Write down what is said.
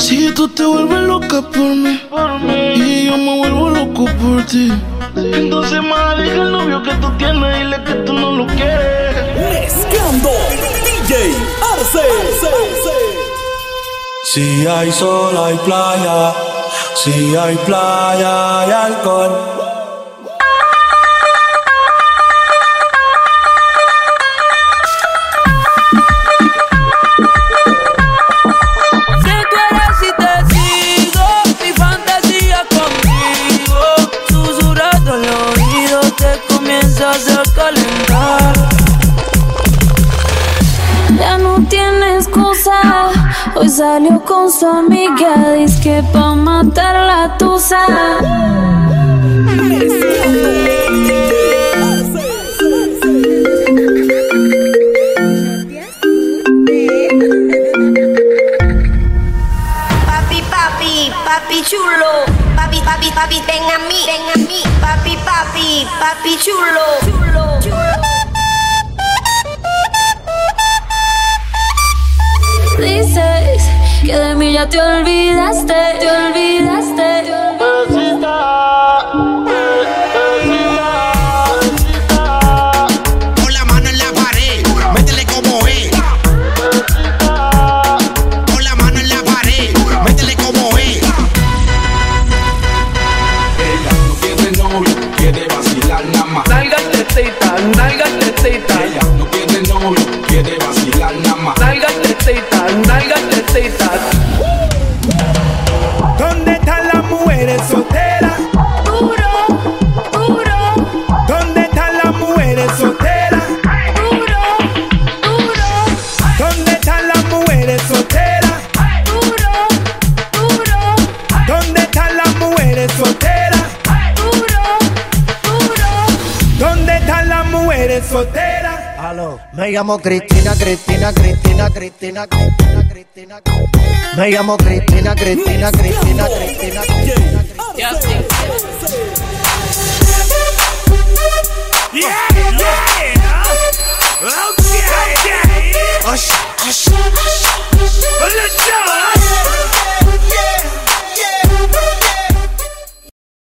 Si tú te vuelves loca por mí, y yo me vuelvo loco por ti. Entonces, más deja el novio que tú tienes, dile que tú no lo quieres. Mezclando DJ Arce. Si hay sol, hay playa. Si hay playa, hay alcohol. Hoy salió con su amiga, dice que pa' matar la tusa. Papi, papi, papi chulo. Papi, papi, papi, ven a mí, ven a mí. Papi, papi, papi chulo. chulo, chulo. Dices que de mí ya te olvidaste, te olvidaste. Con la mano en la pared, métele como es. Con la mano en la pared, métele como es. Ella no tiene novio, quiere vacilar nada más. Nalgas tetita, nalgas ¿Dónde están las mujeres solteras? Duro, duro, ¿Dónde están las mujeres solteras? duro, duro, ¿Dónde están las mujeres solteras? duro, duro, ¿Dónde están las mujeres solteras? duro, duro. ¿Dónde están las mujeres solteras? Aló, me llamo Cristina, Cristina, Cristina, Cristina, Cristina. Me llamo Cristina, Cristina, Cristina, Cristina, Cristina.